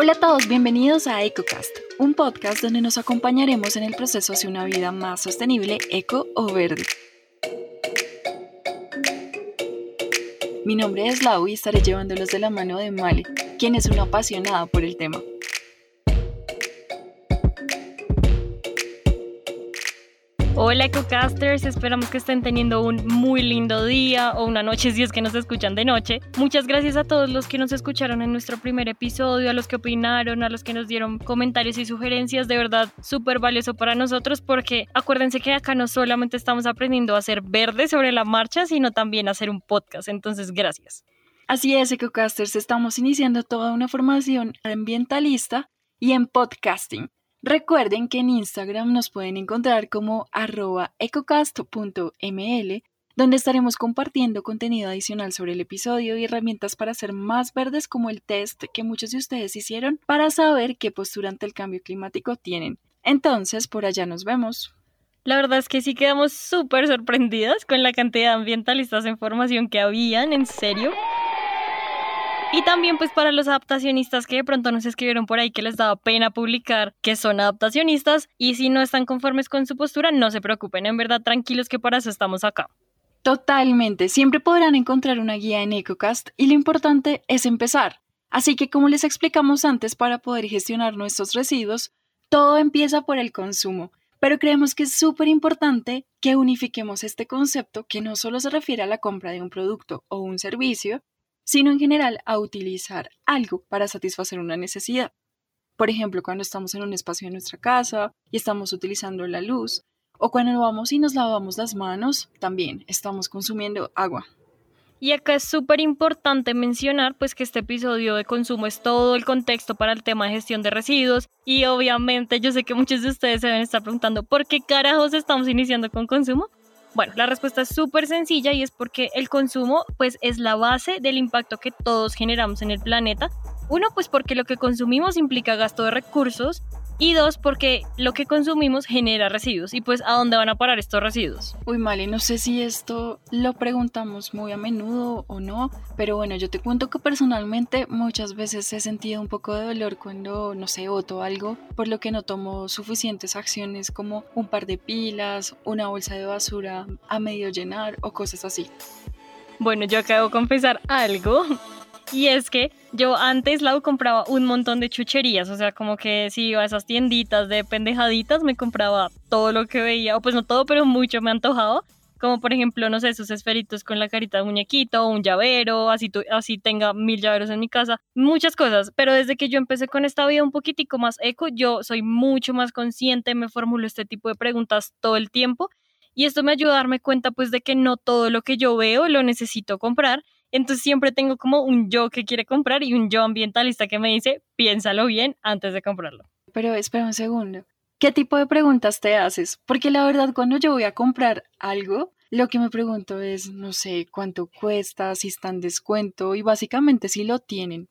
Hola a todos, bienvenidos a EcoCast, un podcast donde nos acompañaremos en el proceso hacia una vida más sostenible, eco o verde. Mi nombre es Lau y estaré llevándolos de la mano de Male, quien es una apasionada por el tema. Hola EcoCasters, esperamos que estén teniendo un muy lindo día o una noche si es que nos escuchan de noche. Muchas gracias a todos los que nos escucharon en nuestro primer episodio, a los que opinaron, a los que nos dieron comentarios y sugerencias, de verdad súper valioso para nosotros porque acuérdense que acá no solamente estamos aprendiendo a hacer verde sobre la marcha, sino también a hacer un podcast, entonces gracias. Así es, EcoCasters, estamos iniciando toda una formación ambientalista y en podcasting. Recuerden que en Instagram nos pueden encontrar como arroba ecocast.ml, donde estaremos compartiendo contenido adicional sobre el episodio y herramientas para ser más verdes como el test que muchos de ustedes hicieron para saber qué postura ante el cambio climático tienen. Entonces, por allá nos vemos. La verdad es que sí quedamos súper sorprendidas con la cantidad de ambientalistas en formación que habían, en serio. Y también pues para los adaptacionistas que de pronto nos escribieron por ahí que les daba pena publicar que son adaptacionistas y si no están conformes con su postura, no se preocupen, en verdad tranquilos que para eso estamos acá. Totalmente, siempre podrán encontrar una guía en EcoCast y lo importante es empezar. Así que como les explicamos antes, para poder gestionar nuestros residuos, todo empieza por el consumo. Pero creemos que es súper importante que unifiquemos este concepto que no solo se refiere a la compra de un producto o un servicio, sino en general a utilizar algo para satisfacer una necesidad. Por ejemplo, cuando estamos en un espacio de nuestra casa y estamos utilizando la luz, o cuando vamos y nos lavamos las manos, también estamos consumiendo agua. Y acá es súper importante mencionar pues que este episodio de consumo es todo el contexto para el tema de gestión de residuos y obviamente yo sé que muchos de ustedes se deben estar preguntando ¿por qué carajos estamos iniciando con consumo? Bueno, la respuesta es súper sencilla y es porque el consumo pues es la base del impacto que todos generamos en el planeta. Uno, pues porque lo que consumimos implica gasto de recursos y dos, porque lo que consumimos genera residuos. Y pues, ¿a dónde van a parar estos residuos? Uy, Mali, no sé si esto lo preguntamos muy a menudo o no, pero bueno, yo te cuento que personalmente muchas veces he sentido un poco de dolor cuando, no sé, voto algo, por lo que no tomo suficientes acciones como un par de pilas, una bolsa de basura a medio llenar o cosas así. Bueno, yo acabo de confesar algo. Y es que yo antes Lau compraba un montón de chucherías, o sea, como que si iba a esas tienditas de pendejaditas me compraba todo lo que veía, o pues no todo, pero mucho me antojaba. Como por ejemplo, no sé, esos esferitos con la carita de muñequito, un llavero, así, así tenga mil llaveros en mi casa, muchas cosas. Pero desde que yo empecé con esta vida un poquitico más eco, yo soy mucho más consciente, me formulo este tipo de preguntas todo el tiempo. Y esto me ayuda a darme cuenta pues de que no todo lo que yo veo lo necesito comprar entonces siempre tengo como un yo que quiere comprar y un yo ambientalista que me dice, piénsalo bien antes de comprarlo. Pero espera un segundo. ¿Qué tipo de preguntas te haces? Porque la verdad cuando yo voy a comprar algo, lo que me pregunto es, no sé, cuánto cuesta, si está en descuento y básicamente si lo tienen.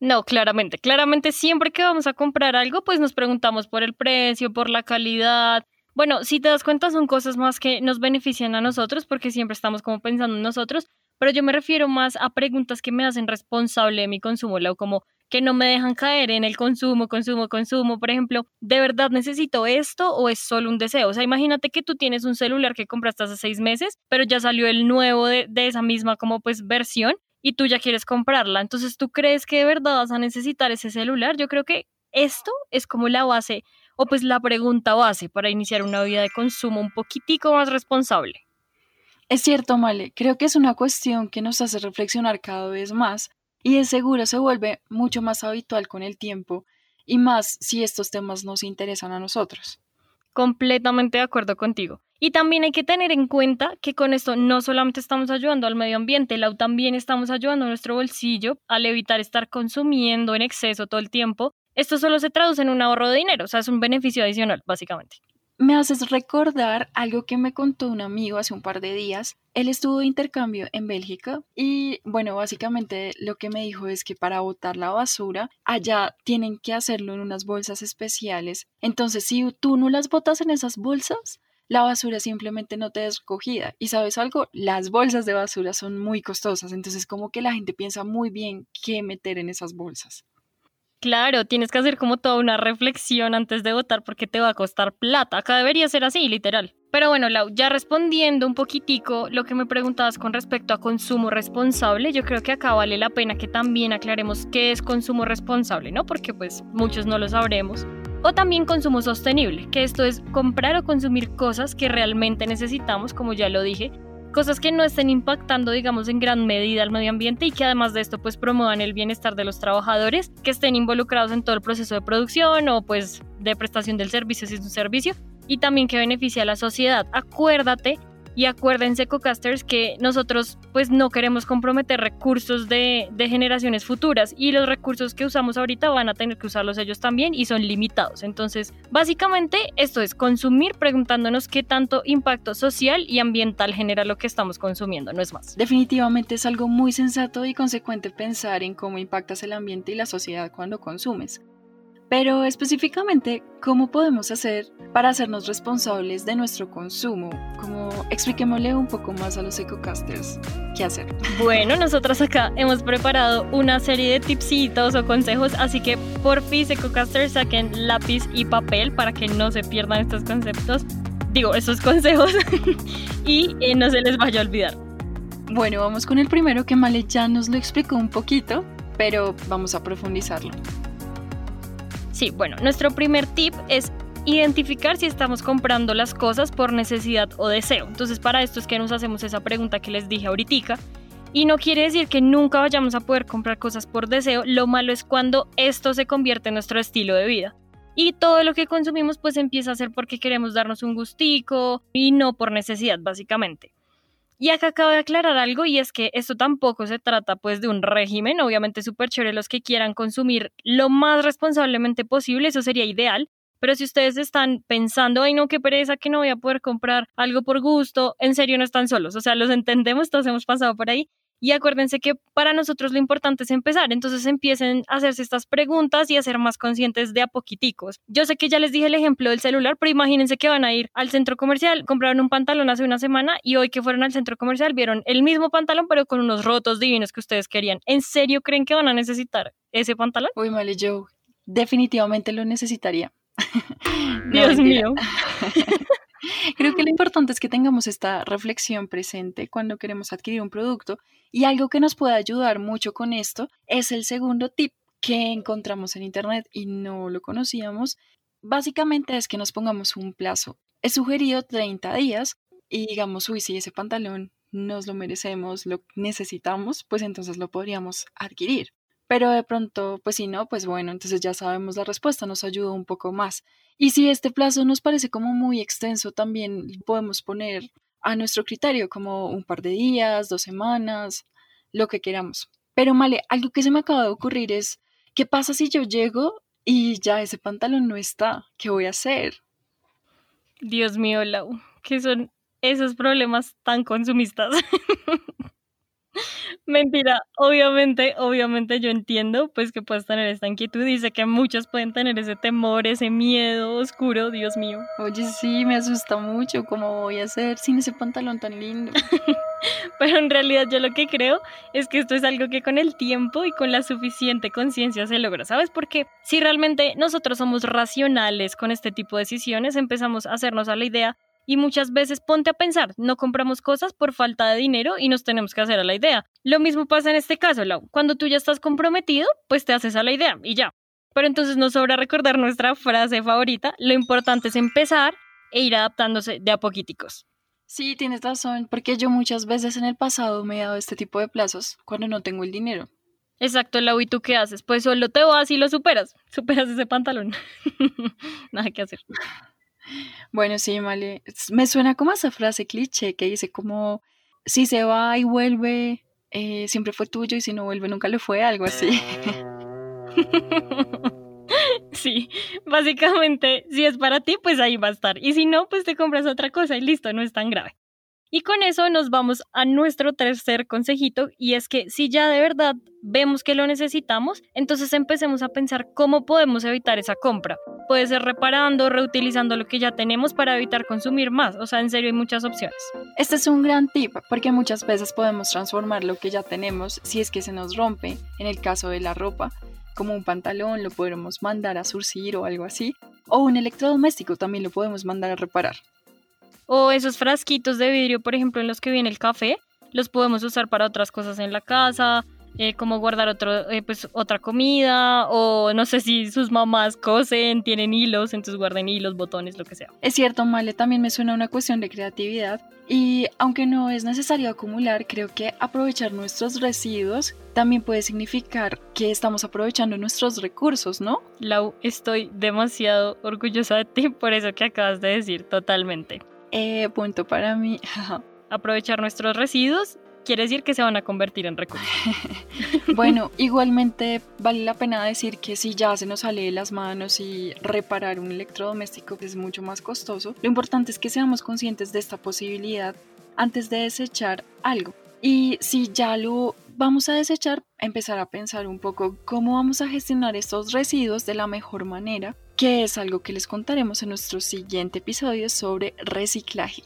No, claramente, claramente siempre que vamos a comprar algo, pues nos preguntamos por el precio, por la calidad. Bueno, si te das cuenta son cosas más que nos benefician a nosotros porque siempre estamos como pensando en nosotros, pero yo me refiero más a preguntas que me hacen responsable de mi consumo, como que no me dejan caer en el consumo, consumo, consumo. Por ejemplo, ¿de verdad necesito esto o es solo un deseo? O sea, imagínate que tú tienes un celular que compraste hace seis meses, pero ya salió el nuevo de, de esa misma como pues versión y tú ya quieres comprarla. Entonces, ¿tú crees que de verdad vas a necesitar ese celular? Yo creo que esto es como la base o pues la pregunta base para iniciar una vida de consumo un poquitico más responsable. Es cierto, Male, creo que es una cuestión que nos hace reflexionar cada vez más y de seguro se vuelve mucho más habitual con el tiempo y más si estos temas nos interesan a nosotros. Completamente de acuerdo contigo. Y también hay que tener en cuenta que con esto no solamente estamos ayudando al medio ambiente, también estamos ayudando a nuestro bolsillo al evitar estar consumiendo en exceso todo el tiempo. Esto solo se traduce en un ahorro de dinero, o sea, es un beneficio adicional, básicamente me haces recordar algo que me contó un amigo hace un par de días. Él estuvo de intercambio en Bélgica y bueno, básicamente lo que me dijo es que para botar la basura allá tienen que hacerlo en unas bolsas especiales. Entonces, si tú no las botas en esas bolsas, la basura simplemente no te es recogida. Y sabes algo, las bolsas de basura son muy costosas, entonces como que la gente piensa muy bien qué meter en esas bolsas. Claro, tienes que hacer como toda una reflexión antes de votar porque te va a costar plata. Acá debería ser así, literal. Pero bueno, ya respondiendo un poquitico lo que me preguntabas con respecto a consumo responsable, yo creo que acá vale la pena que también aclaremos qué es consumo responsable, ¿no? Porque pues muchos no lo sabremos. O también consumo sostenible, que esto es comprar o consumir cosas que realmente necesitamos, como ya lo dije, cosas que no estén impactando, digamos, en gran medida al medio ambiente y que además de esto, pues promuevan el bienestar de los trabajadores que estén involucrados en todo el proceso de producción o pues de prestación del servicio si es un servicio y también que beneficie a la sociedad. Acuérdate y acuérdense, cocasters, que nosotros pues no queremos comprometer recursos de, de, generaciones futuras y los recursos que usamos ahorita van a tener que usarlos ellos también y son limitados. Entonces, básicamente esto es consumir preguntándonos qué tanto impacto social y ambiental genera lo que estamos consumiendo, no es más. Definitivamente es algo muy sensato y consecuente pensar en cómo impactas el ambiente y la sociedad cuando consumes. Pero específicamente, ¿cómo podemos hacer para hacernos responsables de nuestro consumo? Como expliquémosle un poco más a los ecocasters qué hacer. Bueno, nosotros acá hemos preparado una serie de tipsitos o consejos, así que por fin ecocasters saquen lápiz y papel para que no se pierdan estos conceptos, digo, estos consejos y eh, no se les vaya a olvidar. Bueno, vamos con el primero que Male ya nos lo explicó un poquito, pero vamos a profundizarlo. Sí, bueno, nuestro primer tip es identificar si estamos comprando las cosas por necesidad o deseo. Entonces, para esto es que nos hacemos esa pregunta que les dije ahorita. Y no quiere decir que nunca vayamos a poder comprar cosas por deseo, lo malo es cuando esto se convierte en nuestro estilo de vida. Y todo lo que consumimos pues empieza a ser porque queremos darnos un gustico y no por necesidad básicamente. Y acá acabo de aclarar algo y es que esto tampoco se trata pues de un régimen, obviamente súper chévere los que quieran consumir lo más responsablemente posible, eso sería ideal, pero si ustedes están pensando, ay no, qué pereza que no voy a poder comprar algo por gusto, en serio no están solos, o sea, los entendemos, todos hemos pasado por ahí y acuérdense que para nosotros lo importante es empezar, entonces empiecen a hacerse estas preguntas y a ser más conscientes de a poquiticos. Yo sé que ya les dije el ejemplo del celular, pero imagínense que van a ir al centro comercial, compraron un pantalón hace una semana y hoy que fueron al centro comercial vieron el mismo pantalón pero con unos rotos divinos que ustedes querían. ¿En serio creen que van a necesitar ese pantalón? Uy, vale, yo definitivamente lo necesitaría. Dios mío. Creo que lo importante es que tengamos esta reflexión presente cuando queremos adquirir un producto y algo que nos puede ayudar mucho con esto es el segundo tip que encontramos en internet y no lo conocíamos. Básicamente es que nos pongamos un plazo. He sugerido 30 días y digamos, uy, si ese pantalón nos lo merecemos, lo necesitamos, pues entonces lo podríamos adquirir. Pero de pronto, pues si no, pues bueno, entonces ya sabemos la respuesta, nos ayuda un poco más. Y si este plazo nos parece como muy extenso, también podemos poner a nuestro criterio como un par de días, dos semanas, lo que queramos. Pero Male, algo que se me acaba de ocurrir es, ¿qué pasa si yo llego y ya ese pantalón no está? ¿Qué voy a hacer? Dios mío, Lau, ¿qué son esos problemas tan consumistas? Mentira, obviamente, obviamente yo entiendo pues que puedes tener esta inquietud. Dice que muchos pueden tener ese temor, ese miedo oscuro, Dios mío. Oye, sí, me asusta mucho. ¿Cómo voy a hacer sin ese pantalón tan lindo? Pero en realidad yo lo que creo es que esto es algo que con el tiempo y con la suficiente conciencia se logra. ¿Sabes? Porque si realmente nosotros somos racionales con este tipo de decisiones, empezamos a hacernos a la idea y muchas veces ponte a pensar, no compramos cosas por falta de dinero y nos tenemos que hacer a la idea. Lo mismo pasa en este caso, Lau. Cuando tú ya estás comprometido, pues te haces a la idea y ya. Pero entonces nos sobra recordar nuestra frase favorita, lo importante es empezar e ir adaptándose de a poquiticos. Sí, tienes razón, porque yo muchas veces en el pasado me he dado este tipo de plazos cuando no tengo el dinero. Exacto, Lau, ¿y tú qué haces? Pues solo te vas y lo superas, superas ese pantalón. Nada que hacer. Bueno, sí, Male. Me suena como esa frase cliché que dice como, si se va y vuelve, eh, siempre fue tuyo y si no vuelve nunca lo fue, algo así. Sí, básicamente, si es para ti, pues ahí va a estar. Y si no, pues te compras otra cosa y listo, no es tan grave. Y con eso nos vamos a nuestro tercer consejito y es que si ya de verdad vemos que lo necesitamos, entonces empecemos a pensar cómo podemos evitar esa compra. Puede ser reparando, reutilizando lo que ya tenemos para evitar consumir más. O sea, en serio hay muchas opciones. Este es un gran tip porque muchas veces podemos transformar lo que ya tenemos si es que se nos rompe, en el caso de la ropa, como un pantalón, lo podemos mandar a surcir o algo así. O un electrodoméstico también lo podemos mandar a reparar. O esos frasquitos de vidrio, por ejemplo, en los que viene el café, los podemos usar para otras cosas en la casa, eh, como guardar otro, eh, pues, otra comida, o no sé si sus mamás cosen, tienen hilos, entonces guarden hilos, botones, lo que sea. Es cierto, Male, también me suena una cuestión de creatividad. Y aunque no es necesario acumular, creo que aprovechar nuestros residuos también puede significar que estamos aprovechando nuestros recursos, ¿no? Lau, estoy demasiado orgullosa de ti por eso que acabas de decir, totalmente. Eh, punto para mí. aprovechar nuestros residuos quiere decir que se van a convertir en recursos. bueno, igualmente vale la pena decir que si ya se nos sale de las manos y reparar un electrodoméstico es mucho más costoso, lo importante es que seamos conscientes de esta posibilidad antes de desechar algo. Y si ya lo vamos a desechar, empezar a pensar un poco cómo vamos a gestionar estos residuos de la mejor manera, que es algo que les contaremos en nuestro siguiente episodio sobre reciclaje.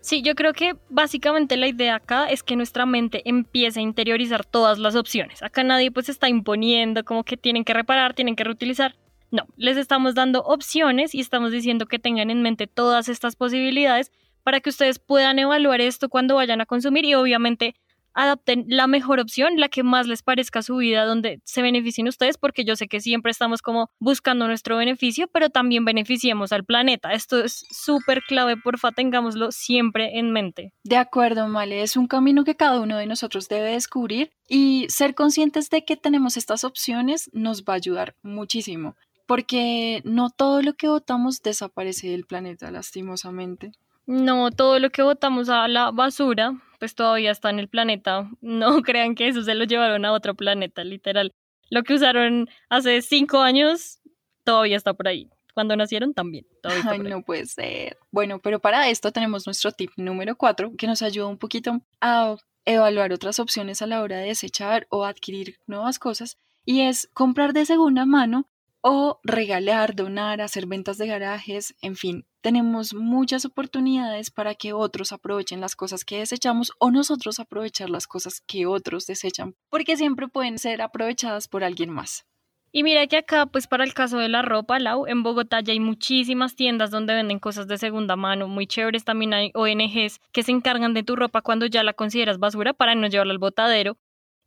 Sí, yo creo que básicamente la idea acá es que nuestra mente empiece a interiorizar todas las opciones. Acá nadie pues está imponiendo como que tienen que reparar, tienen que reutilizar. No, les estamos dando opciones y estamos diciendo que tengan en mente todas estas posibilidades para que ustedes puedan evaluar esto cuando vayan a consumir y obviamente adapten la mejor opción, la que más les parezca su vida, donde se beneficien ustedes, porque yo sé que siempre estamos como buscando nuestro beneficio, pero también beneficiemos al planeta. Esto es súper clave, porfa, tengámoslo siempre en mente. De acuerdo, Male, es un camino que cada uno de nosotros debe descubrir y ser conscientes de que tenemos estas opciones nos va a ayudar muchísimo, porque no todo lo que votamos desaparece del planeta, lastimosamente. No, todo lo que botamos a la basura, pues todavía está en el planeta. No crean que eso se lo llevaron a otro planeta, literal. Lo que usaron hace cinco años todavía está por ahí. Cuando nacieron también. Ay, no puede ser. Bueno, pero para esto tenemos nuestro tip número cuatro, que nos ayuda un poquito a evaluar otras opciones a la hora de desechar o adquirir nuevas cosas, y es comprar de segunda mano o regalar, donar, hacer ventas de garajes, en fin, tenemos muchas oportunidades para que otros aprovechen las cosas que desechamos o nosotros aprovechar las cosas que otros desechan, porque siempre pueden ser aprovechadas por alguien más. Y mira que acá, pues para el caso de la ropa, Lau, en Bogotá ya hay muchísimas tiendas donde venden cosas de segunda mano, muy chéveres. También hay ONGs que se encargan de tu ropa cuando ya la consideras basura para no llevarla al botadero.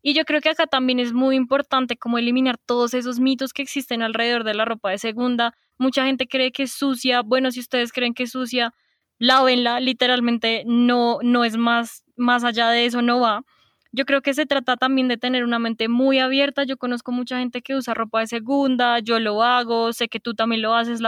Y yo creo que acá también es muy importante como eliminar todos esos mitos que existen alrededor de la ropa de segunda. Mucha gente cree que es sucia. Bueno, si ustedes creen que es sucia, lávenla. Literalmente no, no es más, más allá de eso, no va. Yo creo que se trata también de tener una mente muy abierta. Yo conozco mucha gente que usa ropa de segunda, yo lo hago, sé que tú también lo haces.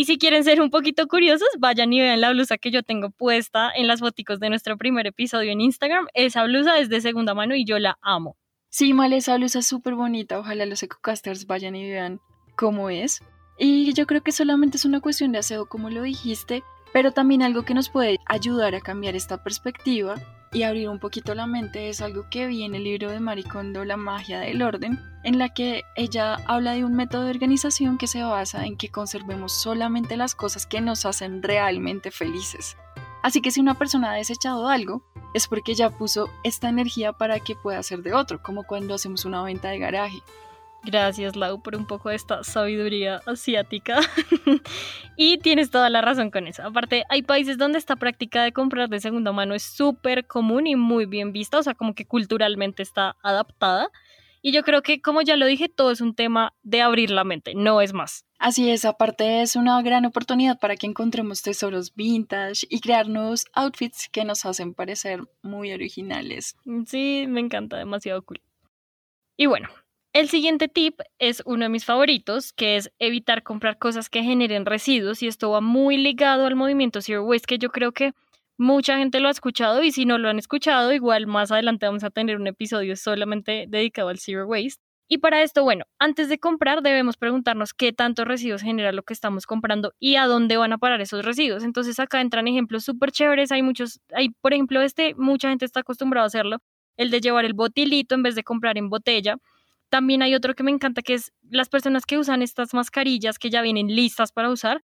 Y si quieren ser un poquito curiosos, vayan y vean la blusa que yo tengo puesta en las fotos de nuestro primer episodio en Instagram. Esa blusa es de segunda mano y yo la amo. Sí, Mal, esa blusa es súper bonita. Ojalá los ecocasters vayan y vean cómo es. Y yo creo que solamente es una cuestión de aseo, como lo dijiste, pero también algo que nos puede ayudar a cambiar esta perspectiva y abrir un poquito la mente es algo que vi en el libro de Maricondo, La magia del orden, en la que ella habla de un método de organización que se basa en que conservemos solamente las cosas que nos hacen realmente felices. Así que si una persona ha desechado algo, es porque ya puso esta energía para que pueda ser de otro, como cuando hacemos una venta de garaje. Gracias, Lau, por un poco de esta sabiduría asiática. y tienes toda la razón con eso. Aparte, hay países donde esta práctica de comprar de segunda mano es súper común y muy bien vista, o sea, como que culturalmente está adaptada. Y yo creo que, como ya lo dije, todo es un tema de abrir la mente, no es más. Así es, aparte es una gran oportunidad para que encontremos tesoros vintage y crear nuevos outfits que nos hacen parecer muy originales. Sí, me encanta, demasiado cool. Y bueno, el siguiente tip es uno de mis favoritos, que es evitar comprar cosas que generen residuos y esto va muy ligado al movimiento Zero Waste, que yo creo que mucha gente lo ha escuchado y si no lo han escuchado, igual más adelante vamos a tener un episodio solamente dedicado al Zero Waste. Y para esto, bueno, antes de comprar debemos preguntarnos qué tantos residuos genera lo que estamos comprando y a dónde van a parar esos residuos. Entonces acá entran ejemplos súper chéveres, hay muchos, hay por ejemplo este, mucha gente está acostumbrada a hacerlo, el de llevar el botilito en vez de comprar en botella. También hay otro que me encanta, que es las personas que usan estas mascarillas que ya vienen listas para usar.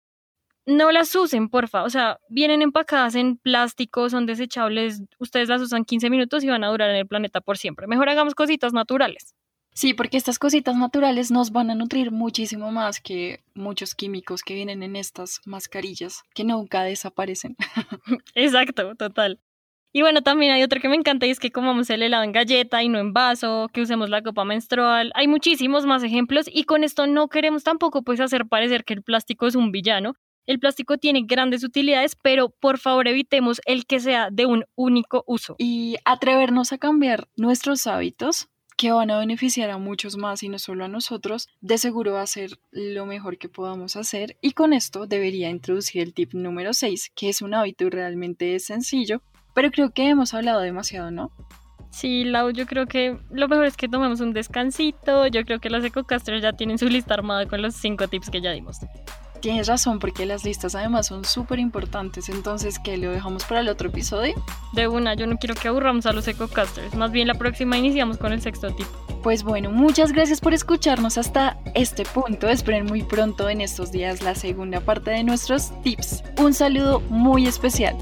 No las usen, porfa. O sea, vienen empacadas en plástico, son desechables. Ustedes las usan 15 minutos y van a durar en el planeta por siempre. Mejor hagamos cositas naturales. Sí, porque estas cositas naturales nos van a nutrir muchísimo más que muchos químicos que vienen en estas mascarillas que nunca desaparecen. Exacto, total. Y bueno, también hay otro que me encanta y es que comamos el helado en galleta y no en vaso, que usemos la copa menstrual. Hay muchísimos más ejemplos y con esto no queremos tampoco pues hacer parecer que el plástico es un villano. El plástico tiene grandes utilidades, pero por favor evitemos el que sea de un único uso. Y atrevernos a cambiar nuestros hábitos que van a beneficiar a muchos más y no solo a nosotros, de seguro va a ser lo mejor que podamos hacer y con esto debería introducir el tip número 6, que es un hábito realmente sencillo, pero creo que hemos hablado demasiado, ¿no? Sí, Lau, yo creo que lo mejor es que tomemos un descansito. Yo creo que las EcoCasters ya tienen su lista armada con los cinco tips que ya dimos. Tienes razón, porque las listas además son súper importantes. Entonces, ¿qué? ¿Lo dejamos para el otro episodio? De una, yo no quiero que aburramos a los EcoCasters. Más bien, la próxima iniciamos con el sexto tip. Pues bueno, muchas gracias por escucharnos hasta este punto. Esperen muy pronto en estos días la segunda parte de nuestros tips. Un saludo muy especial.